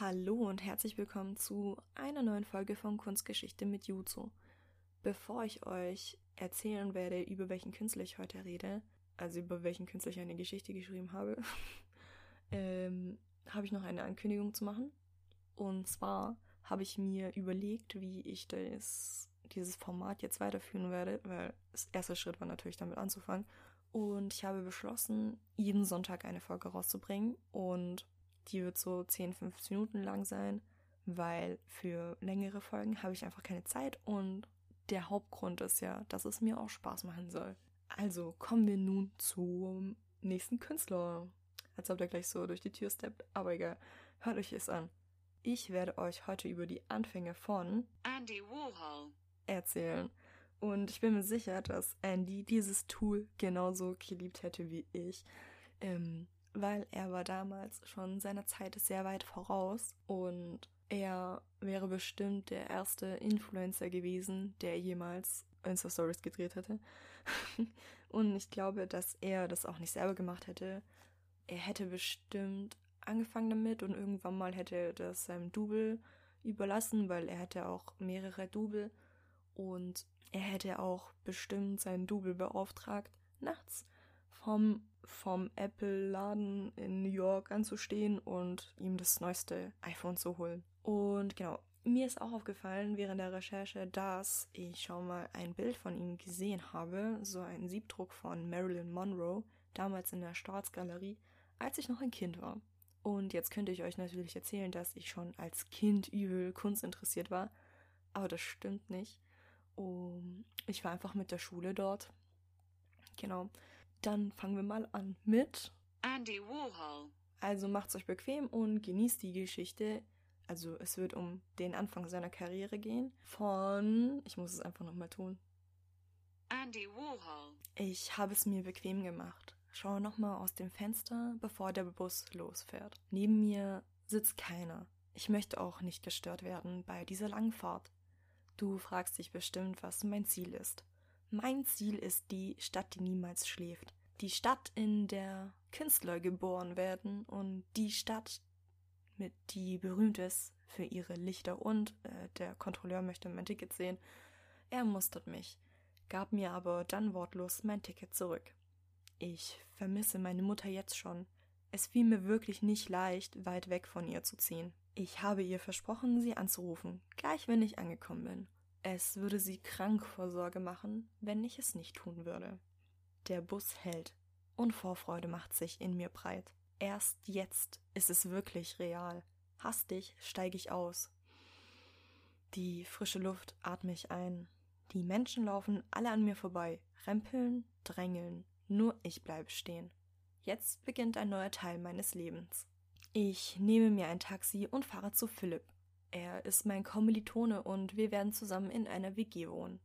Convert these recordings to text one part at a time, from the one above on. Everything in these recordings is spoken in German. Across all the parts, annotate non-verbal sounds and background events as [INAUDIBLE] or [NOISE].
Hallo und herzlich willkommen zu einer neuen Folge von Kunstgeschichte mit Juzo. Bevor ich euch erzählen werde, über welchen Künstler ich heute rede, also über welchen Künstler ich eine Geschichte geschrieben habe, [LAUGHS] ähm, habe ich noch eine Ankündigung zu machen. Und zwar habe ich mir überlegt, wie ich das, dieses Format jetzt weiterführen werde, weil das erste Schritt war natürlich damit anzufangen. Und ich habe beschlossen, jeden Sonntag eine Folge rauszubringen und die wird so 10, 15 Minuten lang sein, weil für längere Folgen habe ich einfach keine Zeit und der Hauptgrund ist ja, dass es mir auch Spaß machen soll. Also kommen wir nun zum nächsten Künstler. Als ob der gleich so durch die Tür steppt, aber egal. Hört euch es an. Ich werde euch heute über die Anfänge von Andy Warhol erzählen. Und ich bin mir sicher, dass Andy dieses Tool genauso geliebt hätte wie ich. Ähm, weil er war damals schon seiner Zeit sehr weit voraus und er wäre bestimmt der erste Influencer gewesen, der jemals Insta-Stories gedreht hätte. [LAUGHS] und ich glaube, dass er das auch nicht selber gemacht hätte. Er hätte bestimmt angefangen damit und irgendwann mal hätte er das seinem Double überlassen, weil er hätte auch mehrere Double und er hätte auch bestimmt seinen Double beauftragt, nachts vom vom Apple-Laden in New York anzustehen und ihm das neueste iPhone zu holen. Und genau, mir ist auch aufgefallen während der Recherche, dass ich schon mal ein Bild von ihm gesehen habe, so ein Siebdruck von Marilyn Monroe, damals in der Staatsgalerie, als ich noch ein Kind war. Und jetzt könnte ich euch natürlich erzählen, dass ich schon als Kind übel Kunst interessiert war, aber das stimmt nicht. Und ich war einfach mit der Schule dort. Genau. Dann fangen wir mal an mit Andy Warhol. Also macht's euch bequem und genießt die Geschichte. Also es wird um den Anfang seiner Karriere gehen. Von, ich muss es einfach nochmal tun. Andy Warhol. Ich habe es mir bequem gemacht. Schaue nochmal aus dem Fenster, bevor der Bus losfährt. Neben mir sitzt keiner. Ich möchte auch nicht gestört werden bei dieser langen Fahrt. Du fragst dich bestimmt, was mein Ziel ist. Mein Ziel ist die Stadt, die niemals schläft. Die Stadt, in der Künstler geboren werden und die Stadt, mit die berühmt ist für ihre Lichter und äh, der Kontrolleur möchte mein Ticket sehen. Er mustert mich, gab mir aber dann wortlos mein Ticket zurück. Ich vermisse meine Mutter jetzt schon. Es fiel mir wirklich nicht leicht, weit weg von ihr zu ziehen. Ich habe ihr versprochen, sie anzurufen, gleich wenn ich angekommen bin. Es würde sie krank vor Sorge machen, wenn ich es nicht tun würde. Der Bus hält und Vorfreude macht sich in mir breit. Erst jetzt ist es wirklich real. Hastig steige ich aus. Die frische Luft atme ich ein. Die Menschen laufen alle an mir vorbei, rempeln, drängeln, nur ich bleibe stehen. Jetzt beginnt ein neuer Teil meines Lebens. Ich nehme mir ein Taxi und fahre zu Philipp. Er ist mein Kommilitone und wir werden zusammen in einer WG wohnen.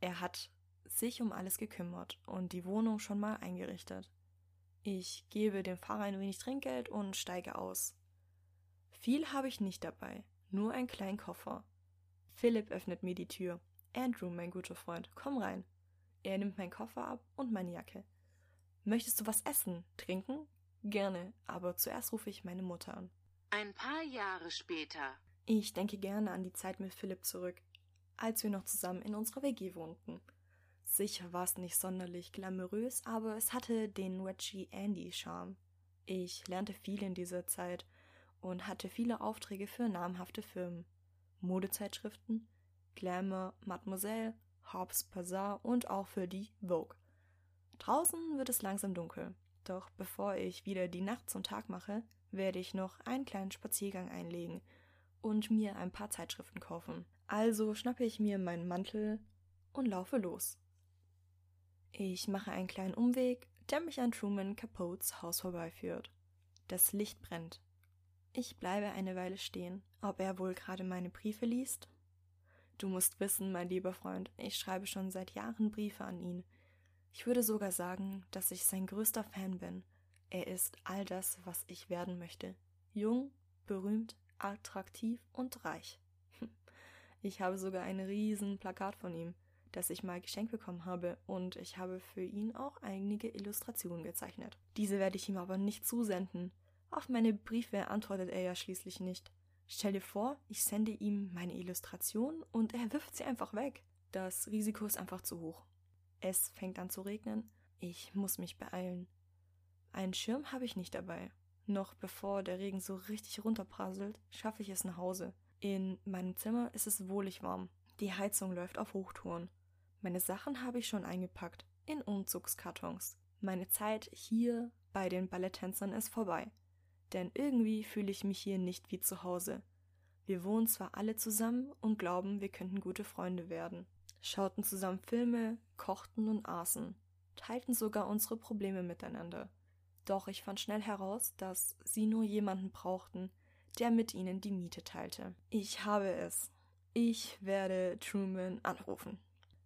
Er hat sich um alles gekümmert und die Wohnung schon mal eingerichtet. Ich gebe dem Fahrer ein wenig Trinkgeld und steige aus. Viel habe ich nicht dabei, nur einen kleinen Koffer. Philipp öffnet mir die Tür. Andrew, mein guter Freund, komm rein. Er nimmt meinen Koffer ab und meine Jacke. Möchtest du was essen, trinken? Gerne, aber zuerst rufe ich meine Mutter an. Ein paar Jahre später. Ich denke gerne an die Zeit mit Philipp zurück, als wir noch zusammen in unserer WG wohnten. Sicher war es nicht sonderlich glamourös, aber es hatte den Wedgie Andy Charme. Ich lernte viel in dieser Zeit und hatte viele Aufträge für namhafte Firmen. Modezeitschriften, Glamour, Mademoiselle, Hobbs Bazaar und auch für die Vogue. Draußen wird es langsam dunkel, doch bevor ich wieder die Nacht zum Tag mache, werde ich noch einen kleinen Spaziergang einlegen und mir ein paar Zeitschriften kaufen. Also schnappe ich mir meinen Mantel und laufe los. Ich mache einen kleinen Umweg, der mich an Truman Capotes Haus vorbeiführt. Das Licht brennt. Ich bleibe eine Weile stehen, ob er wohl gerade meine Briefe liest. Du musst wissen, mein lieber Freund, ich schreibe schon seit Jahren Briefe an ihn. Ich würde sogar sagen, dass ich sein größter Fan bin er ist all das, was ich werden möchte. Jung, berühmt, attraktiv und reich. [LAUGHS] Ich habe sogar ein riesen Plakat von ihm, das ich mal geschenkt bekommen habe, und ich habe für ihn auch einige Illustrationen gezeichnet. Diese werde ich ihm aber nicht zusenden, Auf meine Briefe antwortet er ja schließlich nicht. Stell dir vor, ich sende ihm meine Illustration und er wirft sie einfach weg. Das Risiko ist einfach zu hoch. Es fängt an zu regnen. Ich muss mich beeilen. Einen Schirm habe ich nicht dabei. Noch bevor der Regen so richtig runterprasselt, schaffe ich es nach Hause. In meinem Zimmer ist es wohlig warm. Die Heizung läuft auf Hochtouren. Meine Sachen habe ich schon eingepackt, in Umzugskartons. Meine Zeit hier bei den Balletttänzern ist vorbei. Denn irgendwie fühle ich mich hier nicht wie zu Hause. Wir wohnen zwar alle zusammen und glauben, wir könnten gute Freunde werden. Schauten zusammen Filme, kochten und aßen, teilten sogar unsere Probleme miteinander. Doch ich fand schnell heraus, dass sie nur jemanden brauchten, der mit ihnen die Miete teilte. Ich habe es. Ich werde Truman anrufen.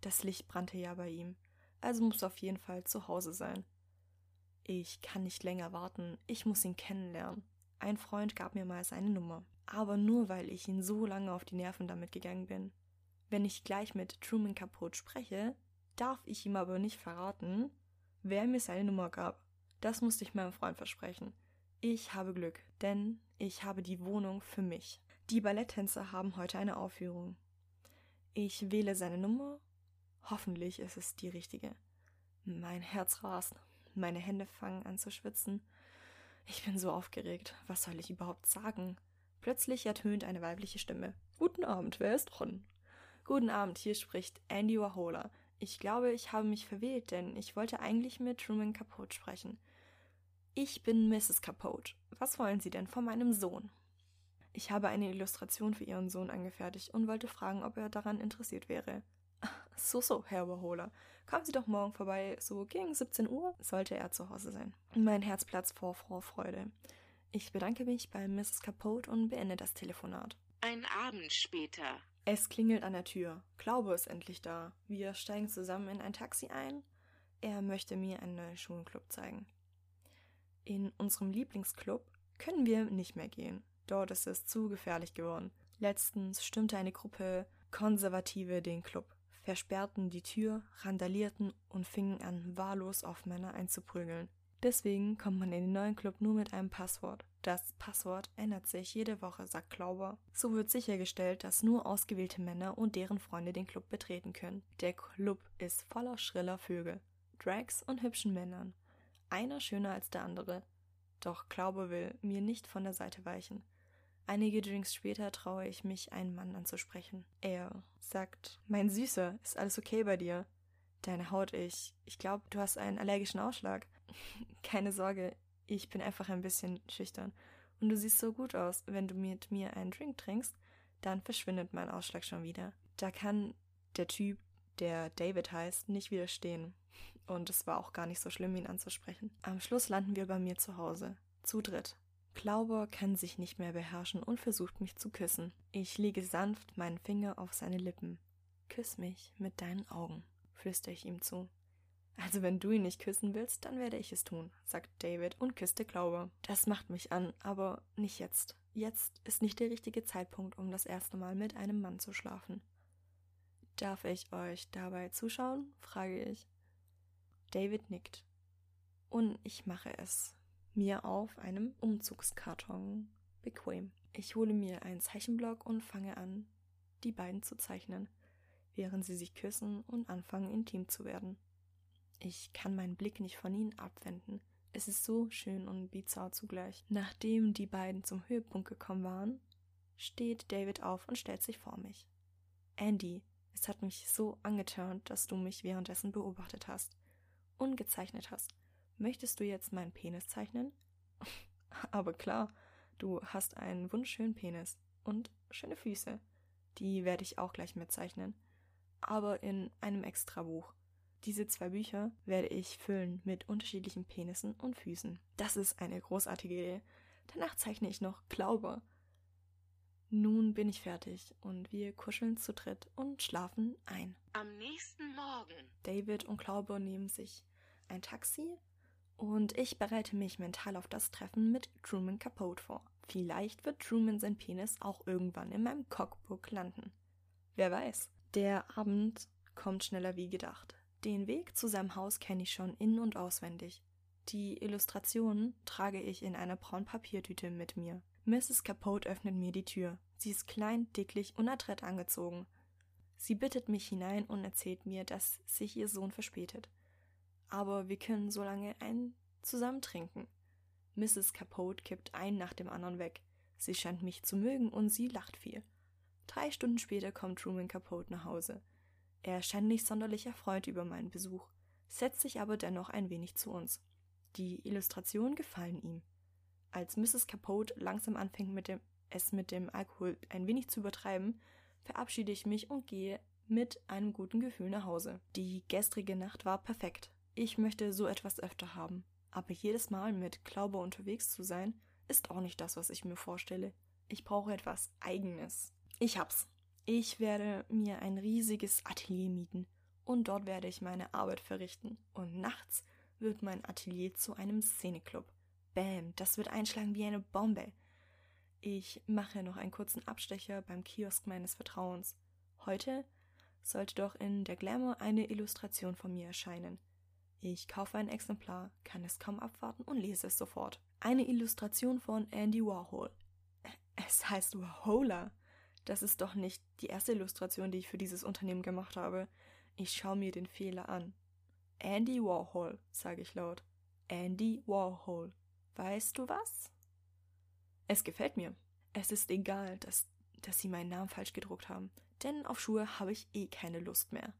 Das Licht brannte ja bei ihm, also muss auf jeden Fall zu Hause sein. Ich kann nicht länger warten, ich muss ihn kennenlernen. Ein Freund gab mir mal seine Nummer, aber nur weil ich ihn so lange auf die Nerven damit gegangen bin. Wenn ich gleich mit Truman Capote spreche, darf ich ihm aber nicht verraten, wer mir seine Nummer gab. Das musste ich meinem Freund versprechen. Ich habe Glück, denn ich habe die Wohnung für mich. Die Balletttänzer haben heute eine Aufführung. Ich wähle seine Nummer. Hoffentlich ist es die richtige. Mein Herz rast. Meine Hände fangen an zu schwitzen. Ich bin so aufgeregt. Was soll ich überhaupt sagen? Plötzlich ertönt eine weibliche Stimme. Guten Abend, wer ist dran? Guten Abend, hier spricht Andy Warhola. Ich glaube, ich habe mich verwählt, denn ich wollte eigentlich mit Truman Capote sprechen. Ich bin Mrs. Capote. Was wollen Sie denn von meinem Sohn? Ich habe eine Illustration für Ihren Sohn angefertigt und wollte fragen, ob er daran interessiert wäre. So, so, Herr Warhola. Kommen Sie doch morgen vorbei, so gegen 17 Uhr sollte er zu Hause sein. Mein Herz platzt vor Vorfreude. Ich bedanke mich bei Mrs. Capote und beende das Telefonat. Ein Abend später. Es klingelt an der Tür. Glaube ist endlich da. Wir steigen zusammen in ein Taxi ein. Er möchte mir einen neuen Schulenclub zeigen. In unserem Lieblingsclub können wir nicht mehr gehen. Dort ist es zu gefährlich geworden. Letztens stimmte eine Gruppe Konservative den Club versperrten die Tür, randalierten und fingen an, wahllos auf Männer einzuprügeln. Deswegen kommt man in den neuen Club nur mit einem Passwort. Das Passwort ändert sich jede Woche, sagt Klauber. So wird sichergestellt, dass nur ausgewählte Männer und deren Freunde den Club betreten können. Der Club ist voller schriller Vögel, Drags und hübschen Männern. Einer schöner als der andere. Doch Klauber will mir nicht von der Seite weichen. Einige Drinks später traue ich mich, einen Mann anzusprechen. Er sagt, mein Süßer, ist alles okay bei dir? Deine Haut, ich, ich glaube, du hast einen allergischen Ausschlag. [LAUGHS] Keine Sorge, ich bin einfach ein bisschen schüchtern. Und du siehst so gut aus. Wenn du mit mir einen Drink trinkst, dann verschwindet mein Ausschlag schon wieder. Da kann der Typ, der David heißt, nicht widerstehen. Und es war auch gar nicht so schlimm, ihn anzusprechen. Am Schluss landen wir bei mir zu Hause. Zu dritt. Klauber kann sich nicht mehr beherrschen und versucht mich zu küssen. Ich lege sanft meinen Finger auf seine Lippen. Küss mich mit deinen Augen, flüstere ich ihm zu. Also wenn du ihn nicht küssen willst, dann werde ich es tun, sagt David und küsste Klauber. Das macht mich an, aber nicht jetzt. Jetzt ist nicht der richtige Zeitpunkt, um das erste Mal mit einem Mann zu schlafen. Darf ich euch dabei zuschauen? frage ich. David nickt. Und ich mache es mir auf einem Umzugskarton bequem. Ich hole mir einen Zeichenblock und fange an, die beiden zu zeichnen, während sie sich küssen und anfangen intim zu werden. Ich kann meinen Blick nicht von ihnen abwenden. Es ist so schön und bizarr zugleich. Nachdem die beiden zum Höhepunkt gekommen waren, steht David auf und stellt sich vor mich. Andy, es hat mich so angeturnt, dass du mich währenddessen beobachtet hast und gezeichnet hast. Möchtest du jetzt meinen Penis zeichnen? [LAUGHS] Aber klar, du hast einen wunderschönen Penis und schöne Füße. Die werde ich auch gleich mitzeichnen. Aber in einem Extrabuch. Diese zwei Bücher werde ich füllen mit unterschiedlichen Penissen und Füßen. Das ist eine großartige Idee. Danach zeichne ich noch Glaube. Nun bin ich fertig und wir kuscheln zu dritt und schlafen ein. Am nächsten Morgen. David und Glaube nehmen sich ein Taxi und ich bereite mich mental auf das Treffen mit Truman Capote vor. Vielleicht wird Truman sein Penis auch irgendwann in meinem Cockbook landen. Wer weiß. Der Abend kommt schneller wie gedacht. Den Weg zu seinem Haus kenne ich schon in- und auswendig. Die Illustrationen trage ich in einer braunen Papiertüte mit mir. Mrs. Capote öffnet mir die Tür. Sie ist klein, dicklich und adrett angezogen. Sie bittet mich hinein und erzählt mir, dass sich ihr Sohn verspätet. Aber wir können so lange einen zusammen trinken. Mrs. Capote kippt einen nach dem anderen weg. Sie scheint mich zu mögen und sie lacht viel. Drei Stunden später kommt Truman Capote nach Hause. Er scheint nicht sonderlich erfreut über meinen Besuch, setzt sich aber dennoch ein wenig zu uns. Die Illustrationen gefallen ihm. Als Mrs. Capote langsam anfängt, mit dem, es mit dem Alkohol ein wenig zu übertreiben, verabschiede ich mich und gehe mit einem guten Gefühl nach Hause. Die gestrige Nacht war perfekt. Ich möchte so etwas öfter haben. Aber jedes Mal mit Glaube unterwegs zu sein, ist auch nicht das, was ich mir vorstelle. Ich brauche etwas Eigenes. Ich hab's. Ich werde mir ein riesiges Atelier mieten und dort werde ich meine Arbeit verrichten. Und nachts wird mein Atelier zu einem Szeneclub. Bam, das wird einschlagen wie eine Bombe. Ich mache noch einen kurzen Abstecher beim Kiosk meines Vertrauens. Heute sollte doch in der Glamour eine Illustration von mir erscheinen. Ich kaufe ein Exemplar, kann es kaum abwarten und lese es sofort. Eine Illustration von Andy Warhol. [LAUGHS] Es heißt Warhola. Das ist doch nicht die erste Illustration, die ich für dieses Unternehmen gemacht habe. Ich schaue mir den Fehler an. Andy Warhol, sage ich laut. Andy Warhol. Weißt du was? Es gefällt mir. Es ist egal, dass, dass sie meinen Namen falsch gedruckt haben, denn auf Schuhe habe ich eh keine Lust mehr.